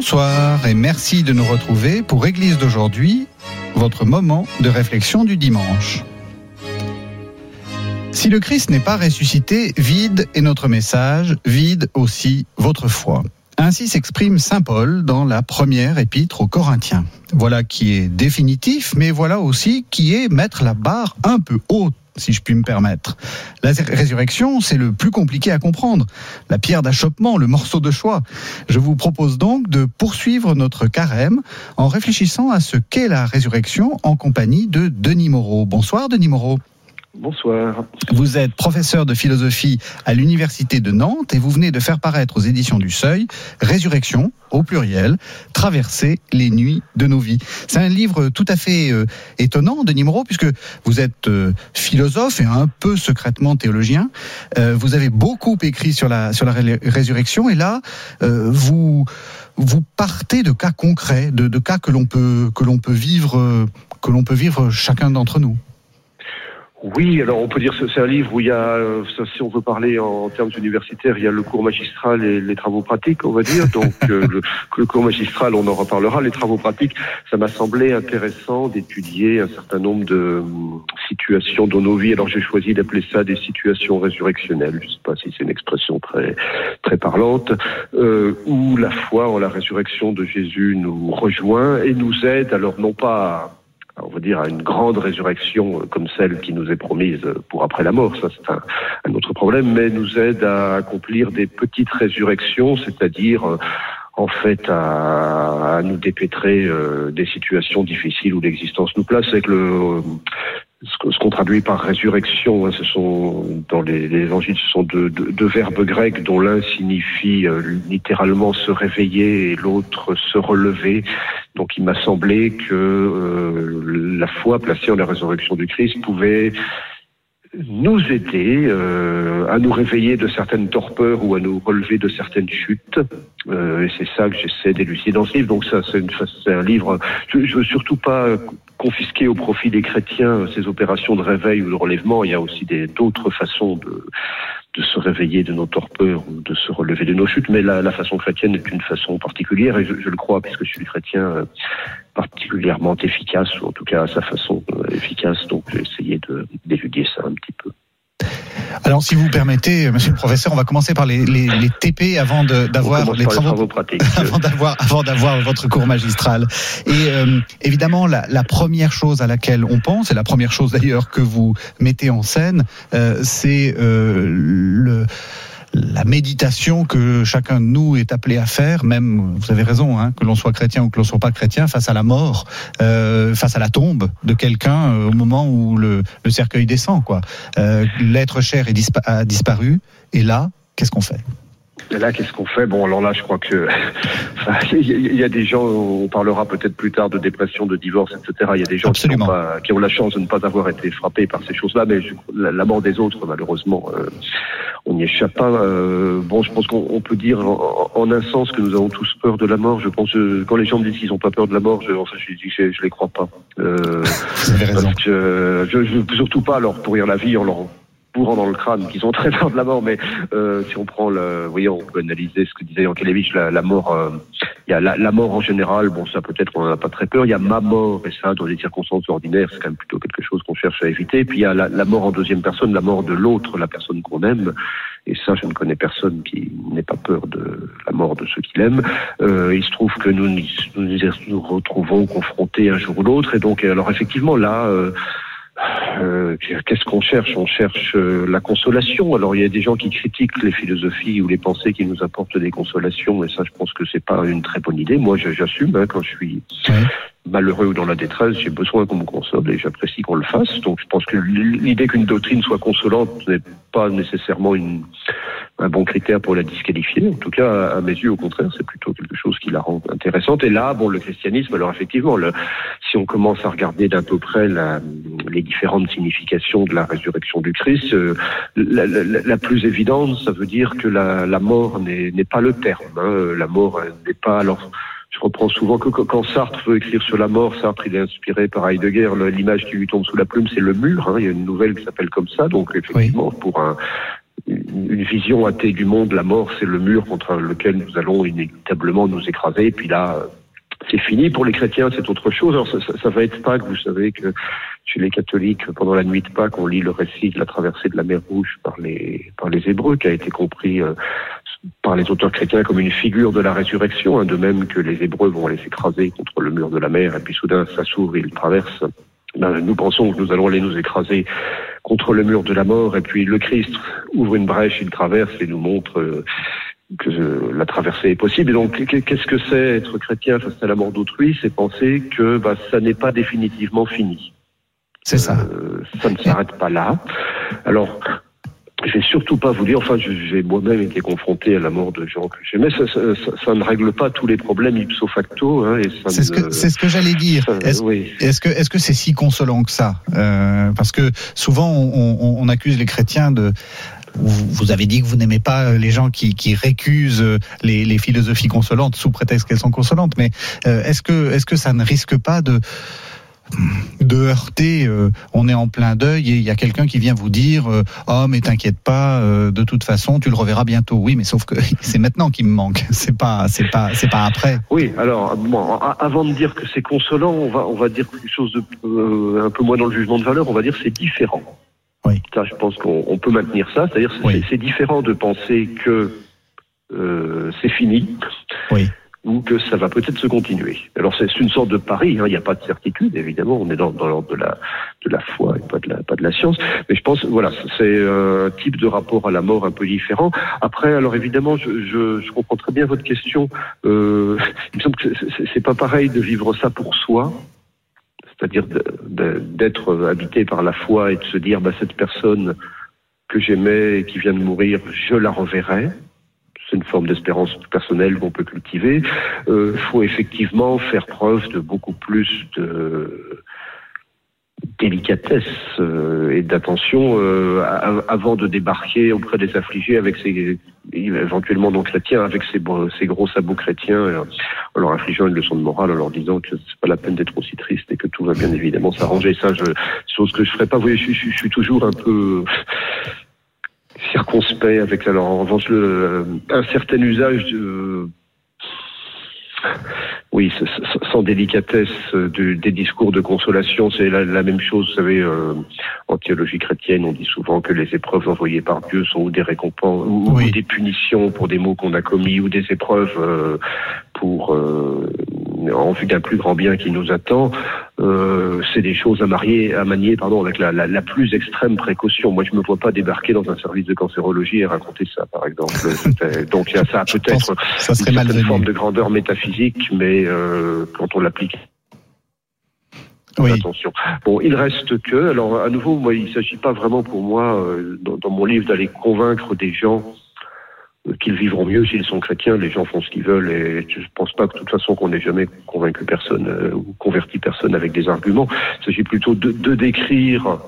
Bonsoir et merci de nous retrouver pour Église d'aujourd'hui, votre moment de réflexion du dimanche. Si le Christ n'est pas ressuscité, vide est notre message, vide aussi votre foi. Ainsi s'exprime Saint Paul dans la première épître aux Corinthiens. Voilà qui est définitif, mais voilà aussi qui est mettre la barre un peu haute si je puis me permettre. La résurrection, c'est le plus compliqué à comprendre, la pierre d'achoppement, le morceau de choix. Je vous propose donc de poursuivre notre carême en réfléchissant à ce qu'est la résurrection en compagnie de Denis Moreau. Bonsoir Denis Moreau. Bonsoir. Vous êtes professeur de philosophie à l'Université de Nantes et vous venez de faire paraître aux éditions du Seuil Résurrection, au pluriel, Traverser les nuits de nos vies. C'est un livre tout à fait euh, étonnant, Denis Moreau, puisque vous êtes euh, philosophe et un peu secrètement théologien. Euh, vous avez beaucoup écrit sur la, sur la résurrection et là, vous, vous partez de cas concrets, de, de cas que l'on peut, que l'on peut vivre, que l'on peut vivre chacun d'entre nous. Oui, alors on peut dire que c'est un livre où il y a, euh, si on veut parler en, termes universitaires, il y a le cours magistral et les travaux pratiques, on va dire. Donc euh, le, le, cours magistral, on en reparlera. Les travaux pratiques, ça m'a semblé intéressant d'étudier un certain nombre de hum, situations dans nos vies. Alors j'ai choisi d'appeler ça des situations résurrectionnelles. Je ne sais pas si c'est une expression très très parlante, euh, où la foi en la résurrection de Jésus nous rejoint et nous aide. Alors non pas on va dire, à une grande résurrection euh, comme celle qui nous est promise pour après la mort. Ça, c'est un, autre problème, mais nous aide à accomplir des petites résurrections, c'est-à-dire euh, en fait à, nous dépêtrer euh, des situations difficiles où l'existence nous place avec le ce qu'on traduit par résurrection, hein, ce sont dans les, évangiles, ce sont deux, verbes grecs dont l'un signifie euh, littéralement se réveiller et l'autre se relever. Donc il m'a semblé que euh, la foi placée en la résurrection du Christ pouvait nous aider euh, à nous réveiller de certaines torpeurs ou à nous relever de certaines chutes. Euh, et c'est ça que j'essaie d'élucider dans ce livre. Donc ça, c'est, c'est un livre. Je, je veux surtout pas confisquer au profit des chrétiens ces opérations de réveil ou de relèvement. Il y a aussi d'autres façons de, se réveiller de nos torpeurs ou de se relever de nos chutes, mais la, la façon chrétienne est une façon particulière, et je, le crois, puisque je suis chrétien, euh, particulièrement efficace, ou en tout cas à sa façon euh, efficace, donc j'ai essayé d'étudier ça un petit peu. Alors, si vous permettez, Monsieur le Professeur, on va commencer par les, les, les TP avant d'avoir les travaux, travaux, pratiques, avant d'avoir avant d'avoir votre cours magistral. Et euh, évidemment, la, la, première chose à laquelle on pense, et la première chose d'ailleurs que vous mettez en scène, euh, c'est euh, le la méditation que chacun de nous est appelé à faire, même, vous avez raison, hein, que l'on soit chrétien ou que l'on soit pas chrétien, face à la mort, euh, face à la tombe de quelqu'un euh, au moment où le, cercueil descend. quoi. Euh, L'être cher est a disparu, et là, qu'est-ce qu'on fait? Et là, qu'est-ce qu'on fait? Bon, alors là, je crois que il y a des gens. On parlera peut-être plus tard de dépression, de divorce, etc. Il y a des gens qui ont, pas, qui ont, la chance de ne pas avoir été frappés par ces choses-là, mais la, mort des autres, malheureusement, euh, on n'y échappe pas. Euh, bon, je pense qu'on peut dire en, un sens que nous avons tous peur de la mort. Je pense que quand les gens me disent qu'ils n'ont pas peur de la mort, je, enfin, je dis que je, je les crois pas. Euh, que je, je veux surtout pas leur pourrir la vie en leur courant dans le crâne, qui sont très peur de la mort, mais euh, si on prend le, vous voyez, on peut analyser ce que disait Yankelevich, la, la mort, euh, il y a la, la, mort en général, bon, ça peut-être on n'en a pas très peur, il y a ma mort, et ça, dans des circonstances ordinaires, c'est quand même plutôt quelque chose qu'on cherche à éviter, puis il y a la, la, mort en deuxième personne, la mort de l'autre, la personne qu'on aime, et ça, je ne connais personne qui n'ait pas peur de la mort de ceux qu'il aime. Euh, il se trouve que nous nous, nous retrouvons confrontés un jour ou l'autre, et donc, alors effectivement, là, euh, qu'est-ce qu'on cherche? On cherche euh, la consolation. Alors il y a des gens qui critiquent les philosophies ou les pensées qui nous apportent des consolations, et ça, je pense que c'est pas une très bonne idée. Moi, j'assume hein, quand je suis malheureux ou dans la détresse, j'ai besoin qu'on me console et j'apprécie qu'on le fasse. Donc je pense que l'idée qu'une doctrine soit consolante n'est pas nécessairement une, un bon critère pour la disqualifier. En tout cas, à mes yeux, au contraire, c'est plutôt quelque chose qui la rend intéressante. Et là, bon, le christianisme, alors effectivement, le, si on commence à regarder d'un peu près la, les différentes significations de la résurrection du Christ, euh, la, la, la, plus évidente, ça veut dire que la, mort n'est pas le terme. Hein. La mort n'est pas alors je reprends souvent que quand Sartre veut écrire sur la mort, Sartre il est inspiré par Heidegger, l'image qui lui tombe sous la plume, c'est le mur. Hein. Il y a une nouvelle qui s'appelle comme ça, donc effectivement pour un, une vision athée du monde, la mort c'est le mur contre lequel nous allons inévitablement nous écraser. Et puis là, c'est fini. Pour les chrétiens, c'est autre chose. Alors ça, ça, ça, va être Pâques. Vous savez que chez les catholiques, pendant la nuit de Pâques, on lit le récit de la traversée de la mer Rouge par les par les Hébreux, qui a été compris euh, par les auteurs chrétiens comme une figure de la résurrection, hein, de même que les Hébreux vont aller s'écraser contre le mur de la mer, et puis soudain ça s'ouvre ils traversent. Ben, nous pensons que nous allons aller nous écraser contre le mur de la mort, et puis le Christ ouvre une brèche, il traverse et nous montre euh, que la traversée est possible. Et donc, qu'est-ce que c'est être chrétien face à la mort d'autrui? C'est penser que bah, ça n'est pas définitivement fini. C'est ça. Euh, ça ne s'arrête pas là. Alors, je vais surtout pas vous dire, enfin, j'ai moi-même été confronté à la mort de gens que j'aimais. Ça, ça, ça, ne règle pas tous les problèmes ipso facto. Hein, c'est ce que c'est ce que j'allais dire. Est-ce oui. est que est-ce que c'est si consolant que ça euh, Parce que souvent on, on, accuse les chrétiens de vous avez dit que vous n'aimez pas les gens qui, qui récusent les, les, philosophies consolantes sous prétexte qu'elles sont consolantes, mais euh, est-ce que est-ce que ça ne risque pas de de heurter, euh, on est en plein deuil et il y a quelqu'un qui vient vous dire euh, "Oh mais t'inquiète pas, euh, de toute façon, tu le reverras bientôt." Oui, mais sauf que c'est maintenant qu'il me manque, c'est pas c'est pas c'est pas après. Oui, alors avant de dire que c'est consolant, on va on va dire quelque chose de un peu moins dans le jugement de valeur, on va dire c'est différent. Oui. Ça, je pense qu'on peut maintenir ça, c'est-à-dire c'est différent de penser que c'est fini. Oui ou que ça va peut-être se continuer. Alors c'est une sorte de pari, hein. il n'y a pas de certitude évidemment, on est dans, dans l'ordre de la, de la foi et pas de la, pas de la science, mais je pense voilà c'est un type de rapport à la mort un peu différent. Après alors évidemment je, je, je comprends très bien votre question, euh, il me semble que c'est pas pareil de vivre ça pour soi, c'est-à-dire d'être habité par la foi et de se dire bah, cette personne que j'aimais et qui vient de mourir, je la reverrai c'est une forme d'espérance personnelle qu'on peut cultiver. Il euh, faut effectivement faire preuve de beaucoup plus de délicatesse euh, et d'attention euh, avant de débarquer auprès des affligés avec ses éventuellement non chrétiens avec ses, gros sabots chrétiens euh, en leur infligeant une leçon de morale en leur disant que c'est pas la peine d'être aussi triste et que tout va bien évidemment s'arranger ça je chose que je ferais pas vous voyez je, je suis toujours un peu circonspect avec alors en revanche le, un certain usage de oui, sans délicatesse des discours de consolation, c'est la, même chose. Vous savez, euh, en théologie chrétienne, on dit souvent que les épreuves envoyées par Dieu sont ou des récompenses, ou, des punitions pour des maux qu'on a commis, ou des épreuves euh, pour euh, en vue d'un plus grand bien qui nous attend, euh, c'est des choses à marier, à manier, pardon, avec la, la, la, plus extrême précaution. Moi, je me vois pas débarquer dans un service de cancérologie et raconter ça, par exemple. Donc, ça a peut-être une certaine forme de grandeur métaphysique, mais euh, quand on l'applique oui. Attention. Bon, il reste que, alors à nouveau, moi, il s'agit pas vraiment pour moi, euh, dans, dans, mon livre, d'aller convaincre des gens qu'ils vivront mieux s'ils sont chrétiens. Les gens font ce qu'ils veulent et je ne pense pas que de toute façon qu'on n'ait jamais convaincu personne euh, ou converti personne avec des arguments. Il s'agit plutôt de, décrire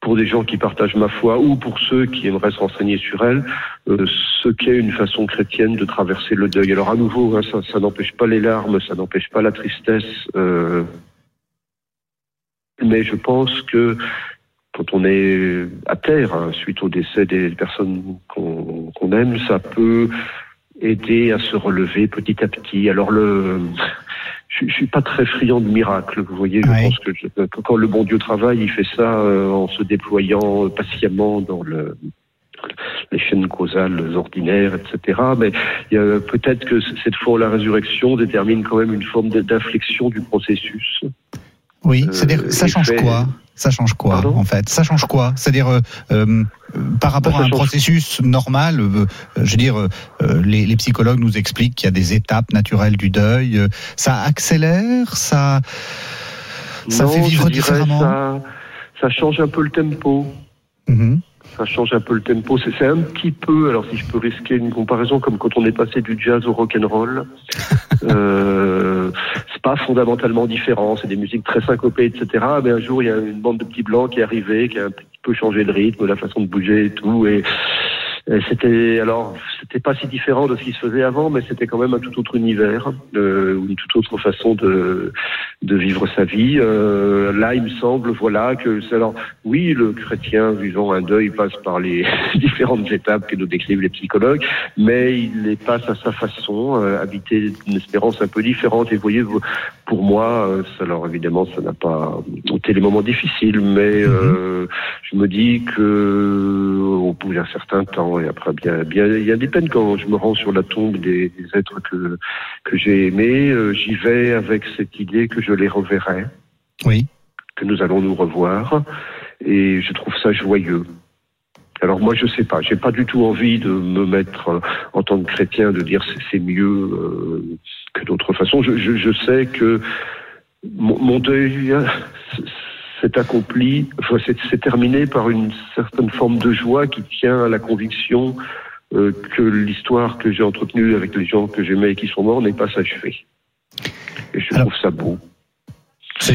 pour des gens qui partagent ma foi ou pour ceux qui aimeraient se renseigner sur elle, euh, ce qu'est une façon chrétienne de traverser le deuil. Alors à nouveau, hein, ça, n'empêche pas les larmes, ça n'empêche pas la tristesse. Euh, mais je pense que quand on est à terre hein, suite au décès des personnes qu'on aime, ça peut aider à se relever petit à petit. Alors le, je, je suis pas très friand de miracles. Vous voyez, je pense que quand le bon Dieu travaille, il fait ça euh, en se déployant patiemment dans le les chaînes causales ordinaires, etc. Mais peut-être que cette fois la résurrection détermine quand même une forme d'inflexion du processus. Oui, c'est-à-dire ça change quoi? Ça change quoi en fait? Ça change quoi? C'est-à-dire euh, euh, par rapport bah, à un processus normal, euh, je veux dire, les, psychologues nous expliquent qu'il y a des étapes naturelles du deuil. ça accélère, ça, ça fait vivre différemment? Ça, ça, change un peu le tempo. Mm-hmm ça change un peu le tempo. C'est un petit peu, alors si je peux risquer une comparaison, comme quand on est passé du jazz au rock and roll. pas fondamentalement différent. C'est des musiques très syncopées, etc. Mais un jour, il y a une bande de petits blancs qui est arrivée, qui a un petit peu changé le rythme, la façon de bouger et tout. Et c'était alors, c'était pas si différent de ce qui se faisait avant, mais c'était quand même un tout autre univers, euh, une toute autre façon de de vivre sa vie. Euh, là, il me semble, voilà, que alors oui, le chrétien vivant un deuil passe par les différentes étapes que nous décrivent les psychologues, mais il les passe à sa façon, euh, habiter une espérance un peu différente. Et vous voyez, pour moi, euh, alors évidemment, ça n'a pas été les moments difficiles, mais mhm. euh, je me dis que au bout d'un certain temps, et après bien, bien, il y a des peines quand je me rends sur la tombe des, êtres que que j'ai aimés. J'y vais avec cette idée que je les reverrai. Oui. Que nous allons nous revoir. Et je trouve ça joyeux. Alors moi je sais pas, j'ai pas du tout envie de me mettre euh, en tant que chrétien de dire c'est mieux euh, que d'autres façons. Je, je, je, sais que mon, mon deuil s'est accompli, enfin, c'est terminé par une certaine forme de joie qui tient à la conviction euh, que l'histoire que j'ai entretenue avec les gens que j'aimais et qui sont morts n'est pas s'achever. Et je trouve ça beau.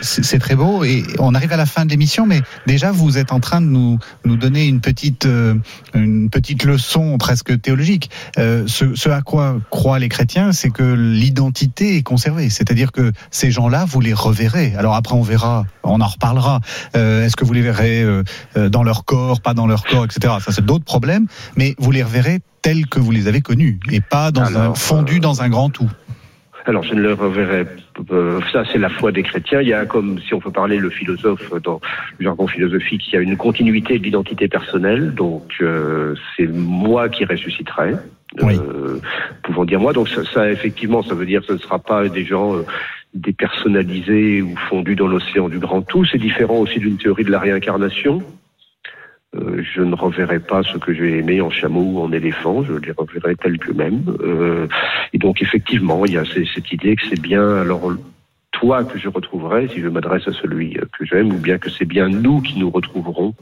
C'est très beau et on arrive à la fin de l'émission, mais déjà vous êtes en train de nous, nous donner une petite, euh, une petite leçon presque théologique. Euh, ce, ce, à quoi croient les chrétiens, c'est que l'identité est conservée, c'est-à-dire que ces gens-là, vous les reverrez. Alors après, on verra, on en reparlera. Euh, Est-ce que vous les verrez euh, euh, dans leur corps, pas dans leur corps, etc. Ça, c'est d'autres problèmes, mais vous les reverrez tels que vous les avez connus et pas dans un, fondu dans un grand tout. Alors je ne le reverrai euh, ça c'est la foi des chrétiens. Il y a comme si on peut parler le philosophe dans le jargon philosophique, il y a une continuité de l'identité personnelle. Donc euh, c'est moi qui ressusciterai. Euh, pouvons dire moi. Donc ça, ça, effectivement, ça veut dire que ce ne sera pas des gens euh, dépersonnalisés ou fondus dans l'océan du grand tout. C'est différent aussi d'une théorie de la réincarnation. Euh, je ne reverrai pas ce que j'ai aimé en chameau ou en éléphant, je les reverrai tels que même. Euh, et donc effectivement, il y a cette idée que c'est bien alors toi que je retrouverai si je m'adresse à celui que j'aime, ou bien que c'est bien nous qui nous retrouverons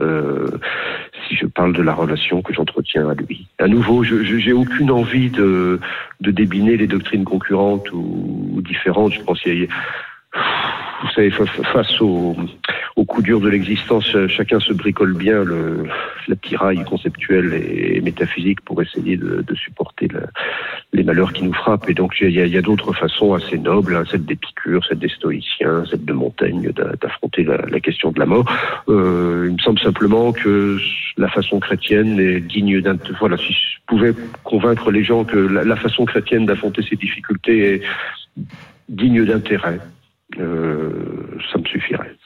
euh, si je parle de la relation que j'entretiens à lui. À nouveau, je n'ai aucune envie de, de débiner les doctrines concurrentes ou, ou différentes. Je pense qu'il y a vous savez, face au, au coup dur de l'existence, chacun se bricole bien le, la tiraille conceptuelle et métaphysique pour essayer de, de supporter les malheurs qui nous frappent. Et donc, il y a, y a d'autres façons assez nobles, hein, celle d'Épicure, celle des stoïciens, celle de Montaigne, d'affronter la, la, question de la mort. Euh, il me semble simplement que la façon chrétienne est digne d'un... Voilà, si je pouvais convaincre les gens que la, la façon chrétienne d'affronter ces difficultés est digne d'intérêt, euh, ça me suffirait.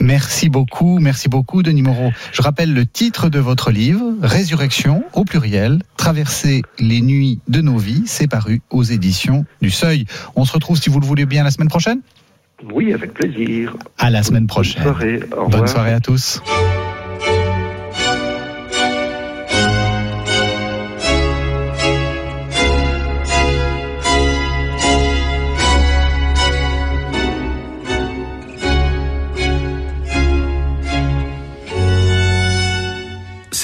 Merci beaucoup, merci beaucoup, Denis Moreau. Je rappelle le titre de votre livre, Résurrection, au pluriel, Traverser les nuits de nos vies. C'est paru aux éditions du Seuil. On se retrouve, si vous le voulez bien, la semaine prochaine? Oui, avec plaisir. À la semaine prochaine. Bonne soirée, Bonne soirée à tous.